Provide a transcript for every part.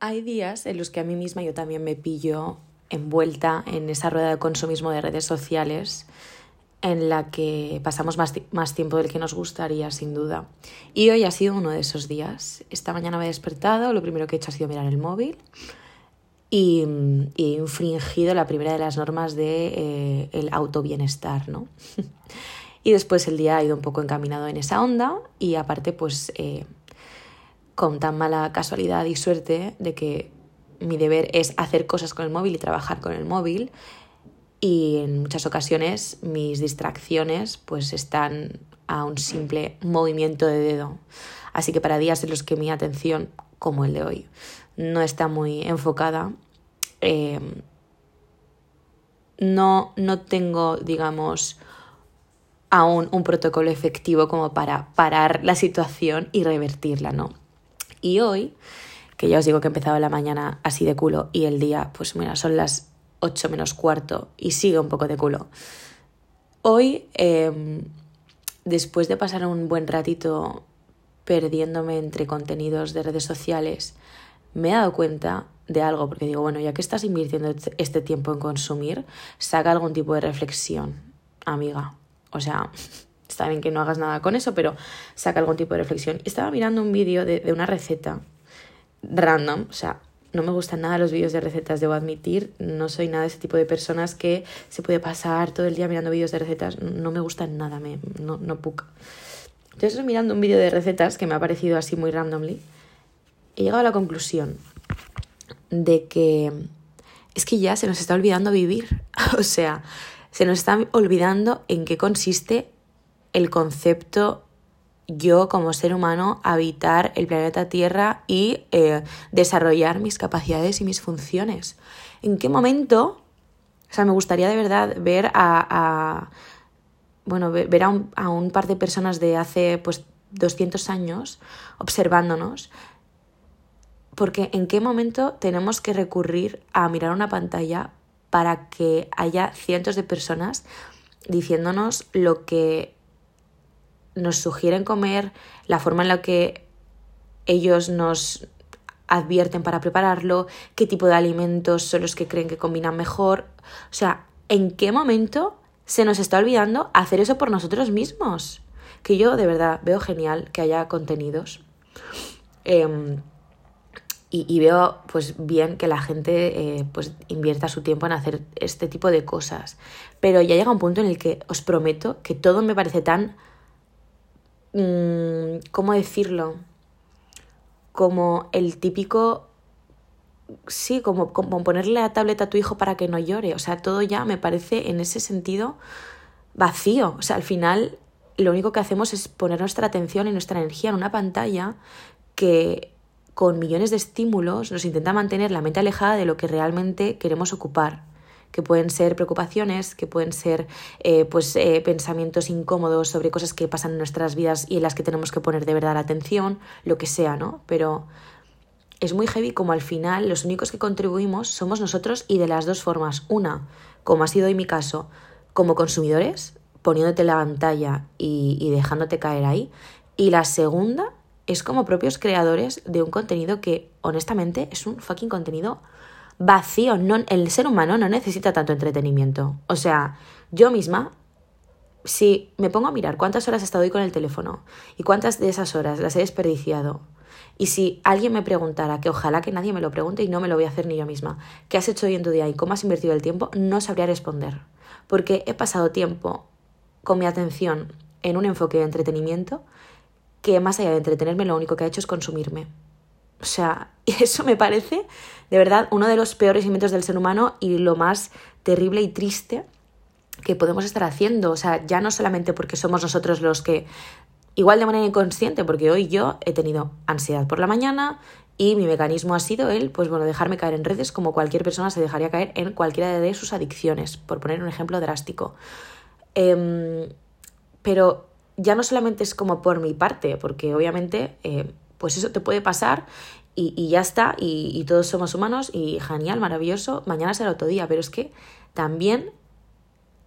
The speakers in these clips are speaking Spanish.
Hay días en los que a mí misma yo también me pillo envuelta en esa rueda de consumismo de redes sociales en la que pasamos más, más, tiempo del que nos gustaría, sin duda. Y hoy ha sido uno de esos días. Esta mañana me he despertado, lo primero que he hecho ha sido mirar el móvil y, he infringido la primera de las normas de eh, autobienestar, ¿no? y después el día ha ido un poco encaminado en esa onda y aparte pues eh, con tan mala casualidad y suerte de que mi deber es hacer cosas con el móvil y trabajar con el móvil y en muchas ocasiones mis distracciones pues están a un simple movimiento de dedo. Así que para días en los que mi atención, como el de hoy, no está muy enfocada, em, no, no tengo, digamos, aún un protocolo efectivo como para parar la situación y revertirla, ¿no? Y hoy, que ya os digo que he empezado la mañana así de culo y el día, pues mira, son las 8 menos cuarto y sigue un poco de culo. Hoy, em, después de pasar un buen ratito perdiéndome entre contenidos de redes sociales, me he dado cuenta de algo, porque digo, bueno, ya que estás invirtiendo este tiempo en consumir, saca algún tipo de reflexión, amiga. O sea, está bien que no hagas nada con eso, pero saca algún tipo de reflexión. Estaba mirando un vídeo de, una receta random, o sea, no me gustan nada los vídeos de recetas, debo admitir, no soy nada de ese tipo de personas que se puede pasar todo el día mirando vídeos de recetas, no me gustan nada, me, no, no puc. Entonces mirando un vídeo de recetas que me ha parecido así muy randomly, he llegado a la conclusión de que es que ya se nos está olvidando vivir, o sea, se nos está olvidando en qué consiste el concepto yo como ser humano habitar el planeta Tierra y eh, desarrollar mis capacidades y mis funciones. ¿En qué momento? O sea, me gustaría de verdad ver a, bueno, ver a un, a un, par de personas de hace pues 200 años observándonos. Porque en qué momento tenemos que recurrir a mirar una pantalla para que haya cientos de personas diciéndonos lo que nos sugieren comer, la forma en la que ellos nos advierten para prepararlo, qué tipo de alimentos son los que creen que combinan mejor. O sea, ¿en qué momento se nos está olvidando hacer eso por nosotros mismos? Que yo de verdad veo genial que haya contenidos. Em, y, veo pues bien que la gente eh, pues invierta su tiempo en hacer este tipo de cosas. Pero ya llega un punto en el que os prometo que todo me parece tan ¿cómo decirlo? Como el típico, sí, como, como ponerle la tableta a tu hijo para que no llore. O sea, todo ya me parece en ese sentido vacío. O sea, al final lo único que hacemos es poner nuestra atención y nuestra energía en una pantalla que con millones de estímulos nos intenta mantener la mente alejada de lo que realmente queremos ocupar que pueden ser preocupaciones, que pueden ser eh, pues, eh, pensamientos incómodos sobre cosas que pasan en nuestras vidas y en las que tenemos que poner de verdad la atención, lo que sea, ¿no? Pero es muy heavy como al final los únicos que contribuimos somos nosotros y de las dos formas. Una, como ha sido hoy mi caso, como consumidores, poniéndote la pantalla y, y dejándote caer ahí. Y la segunda es como propios creadores de un contenido que honestamente es un fucking contenido vacío. No, el ser humano no necesita tanto entretenimiento. O sea, yo misma, si me pongo a mirar cuántas horas he estado hoy con el teléfono y cuántas de esas horas las he desperdiciado, y si alguien me preguntara, que ojalá que nadie me lo pregunte y no me lo voy a hacer ni yo misma, ¿qué has hecho hoy en tu día y cómo has invertido el tiempo? No sabría responder. Porque he pasado tiempo con mi atención en un enfoque de entretenimiento que más allá de entretenerme lo único que ha hecho es consumirme. O sea, eso me parece de verdad uno de los peores inventos del ser humano y lo más terrible y triste que podemos estar haciendo. O sea, ya no solamente porque somos nosotros los que, igual de manera inconsciente, porque hoy yo he tenido ansiedad por la mañana y mi mecanismo ha sido el, pues bueno, dejarme caer en redes como cualquier persona se dejaría caer en cualquiera de sus adicciones, por poner un ejemplo drástico. Em, pero ya no solamente es como por mi parte, porque obviamente... Eh, pues eso te puede pasar y, ya está, y, todos somos humanos y genial, maravilloso, mañana será otro día, pero es que también,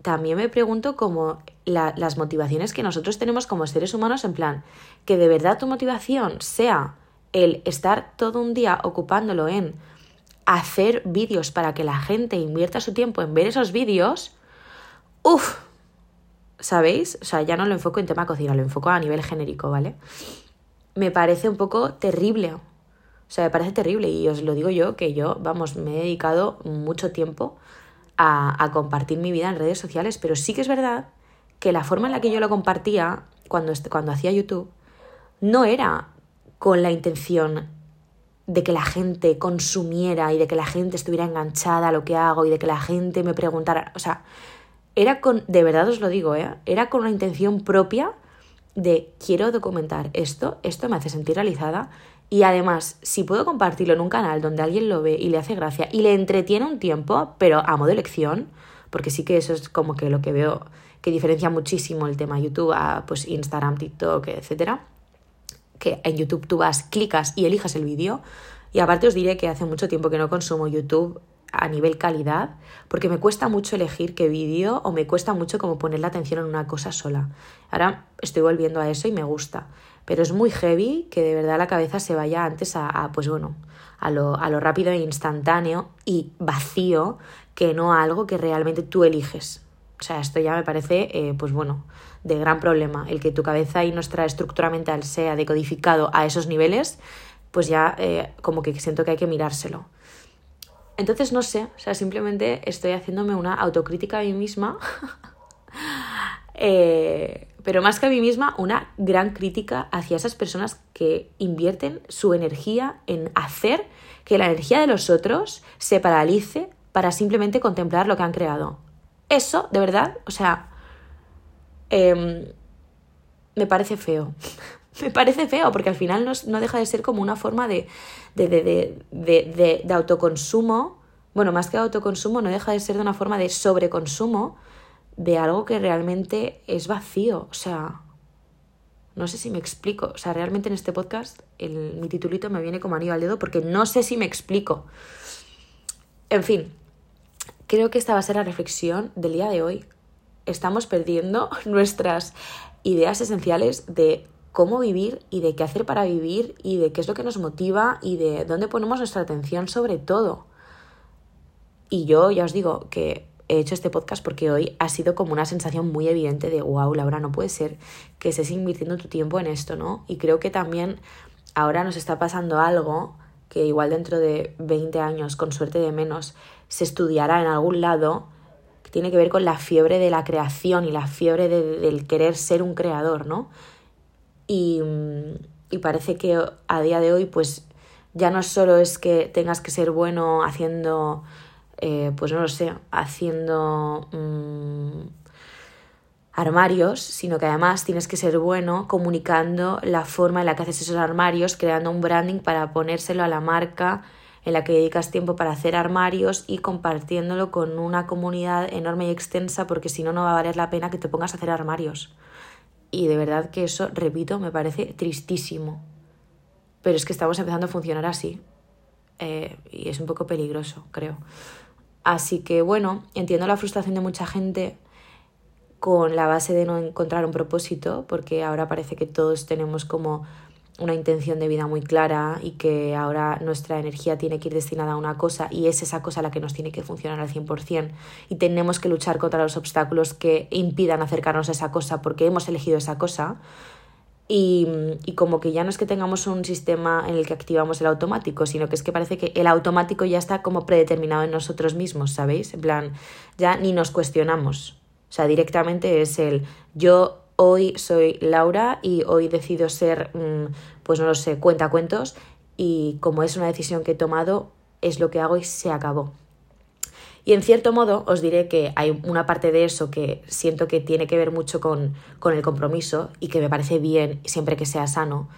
también me pregunto como las motivaciones que nosotros tenemos como seres humanos, en plan, que de verdad tu motivación sea el estar todo un día ocupándolo en hacer vídeos para que la gente invierta su tiempo en ver esos vídeos, uff, ¿sabéis? O sea, ya no lo enfoco en tema cocina, lo enfoco a nivel genérico, ¿vale? Me parece un poco terrible. O sea, me parece terrible y os lo digo yo, que yo, vamos, me he dedicado mucho tiempo a, compartir mi vida en redes sociales, pero sí que es verdad que la forma en la que yo lo compartía cuando, cuando hacía YouTube no era con la intención de que la gente consumiera y de que la gente estuviera enganchada a lo que hago y de que la gente me preguntara, o sea, era con, de verdad os lo digo, ¿eh? era con una intención propia de quiero documentar esto, esto me hace sentir realizada y además, si puedo compartirlo en un canal donde alguien lo ve y le hace gracia y le entretiene un tiempo, pero a modo de lección, porque sí que eso es como que lo que veo que diferencia muchísimo el tema YouTube a pues Instagram, TikTok, etcétera que en YouTube tú vas, clicas y elijas el vídeo. Y aparte os diré que hace mucho tiempo que no consumo YouTube a nivel calidad, porque me cuesta mucho elegir qué vídeo o me cuesta mucho como poner la atención en una cosa sola. Ahora estoy volviendo a eso y me gusta, pero es muy heavy que de verdad la cabeza se vaya antes a, pues bueno, a lo, a lo rápido e instantáneo y vacío que no a algo que realmente tú eliges. O sea, esto ya me parece, eh, pues bueno, de gran problema. El que tu cabeza y nuestra estructura mental sea decodificado a esos niveles, pues ya eh, como que siento que hay que mirárselo. Entonces no sé, o sea, simplemente estoy haciéndome una autocrítica a mí misma, eh, pero más que a mí misma, una gran crítica hacia esas personas que invierten su energía en hacer que la energía de los otros se paralice para simplemente contemplar lo que han creado. Eso, de verdad, o sea, Em, me parece feo. me parece feo porque al final no, deja de ser como una forma de, de, de, de, autoconsumo. Bueno, más que autoconsumo, no deja de ser de una forma de sobreconsumo de algo que realmente es vacío. O sea, no sé si me explico. O sea, realmente en este podcast el, mi titulito me viene como anillo al dedo porque no sé si me explico. En fin, creo que esta va a ser la reflexión del día de hoy estamos perdiendo nuestras ideas esenciales de cómo vivir y de qué hacer para vivir y de qué es lo que nos motiva y de dónde ponemos nuestra atención sobre todo. Y yo ya os digo que he hecho este podcast porque hoy ha sido como una sensación muy evidente de, wow, Laura, no puede ser que estés invirtiendo tu tiempo en esto, ¿no? Y creo que también ahora nos está pasando algo que igual dentro de 20 años, con suerte de menos, se estudiará en algún lado tiene que ver con la fiebre de la creación y la fiebre del querer ser un creador, ¿no? Y, y parece que a día de hoy, pues ya no solo es que tengas que ser bueno haciendo, eh, pues no lo sé, haciendo mm, armarios, sino que además tienes que ser bueno comunicando la forma en la que haces esos armarios, creando un branding para ponérselo a la marca en la que dedicas tiempo para hacer armarios y compartiéndolo con una comunidad enorme y extensa porque si no, no va a valer la pena que te pongas a hacer armarios. Y de verdad que eso, repito, me parece tristísimo. Pero es que estamos empezando a funcionar así. Eh, y es un poco peligroso, creo. Así que bueno, entiendo la frustración de mucha gente con la base de no encontrar un propósito, porque ahora parece que todos tenemos como una intención de vida muy clara y que ahora nuestra energía tiene que ir destinada a una cosa y es esa cosa la que nos tiene que funcionar al 100% y tenemos que luchar contra los obstáculos que impidan acercarnos a esa cosa porque hemos elegido esa cosa y, y, como que ya no es que tengamos un sistema en el que activamos el automático, sino que es que parece que el automático ya está como predeterminado en nosotros mismos, ¿sabéis? En plan, ya ni nos cuestionamos. O sea, directamente es el yo hoy soy Laura y hoy decido ser, mm, pues no lo sé, cuenta cuentos y como es una decisión que he tomado, es lo que hago y se acabó. Y en cierto modo os diré que hay una parte de eso que siento que tiene que ver mucho con, con el compromiso y que me parece bien siempre que sea sano,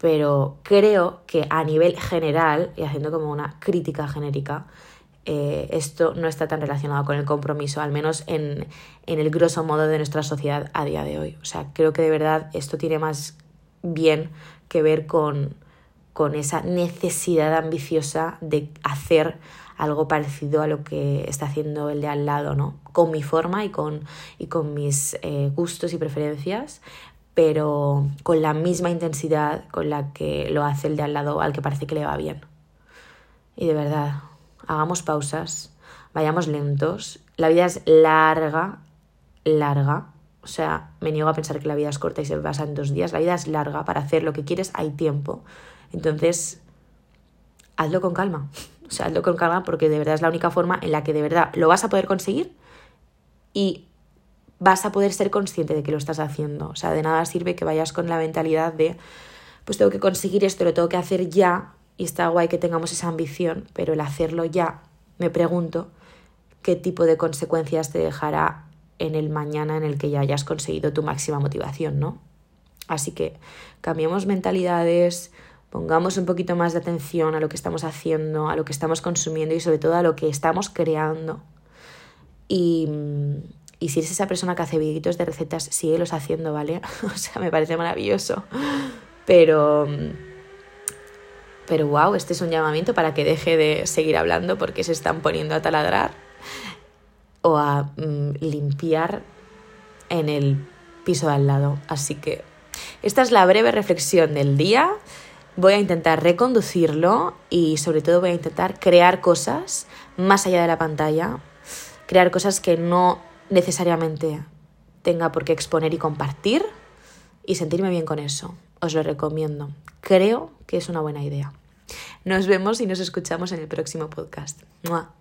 pero creo que a nivel general, y haciendo como una crítica genérica, eh, esto no está tan relacionado con el compromiso, al menos en, en, el grosso modo de nuestra sociedad a día de hoy. O sea, creo que de verdad esto tiene más bien que ver con, con esa necesidad ambiciosa de hacer algo parecido a lo que está haciendo el de al lado, ¿no? Con mi forma y con, y con mis eh, gustos y preferencias, pero con la misma intensidad con la que lo hace el de al lado al que parece que le va bien. Y de verdad, hagamos pausas, vayamos lentos. La vida es larga, larga. O sea, me niego a pensar que la vida es corta y se pasa en dos días. La vida es larga. Para hacer lo que quieres hay tiempo. Entonces, hazlo con calma. O sea, hazlo con calma porque de verdad es la única forma en la que de verdad lo vas a poder conseguir y vas a poder ser consciente de que lo estás haciendo. O sea, de nada sirve que vayas con la mentalidad de, pues tengo que conseguir esto, lo tengo que hacer ya. Y está guay que tengamos esa ambición, pero el hacerlo ya, me pregunto, qué tipo de consecuencias te dejará en el mañana en el que ya hayas conseguido tu máxima motivación, ¿no? Así que cambiemos mentalidades, pongamos un poquito más de atención a lo que estamos haciendo, a lo que estamos consumiendo y sobre todo a lo que estamos creando. Y, y si eres esa persona que hace videitos de recetas, síguelos haciendo, ¿vale? o sea, me parece maravilloso. Pero... Pero wow, este es un llamamiento para que deje de seguir hablando porque se están poniendo a taladrar o a mm, limpiar en el piso de al lado. Así que esta es la breve reflexión del día. Voy a intentar reconducirlo y sobre todo voy a intentar crear cosas más allá de la pantalla, crear cosas que no necesariamente tenga por qué exponer y compartir y sentirme bien con eso. Os lo recomiendo. Creo que es una buena idea. Nos vemos y nos escuchamos en el próximo podcast. ¡Mua!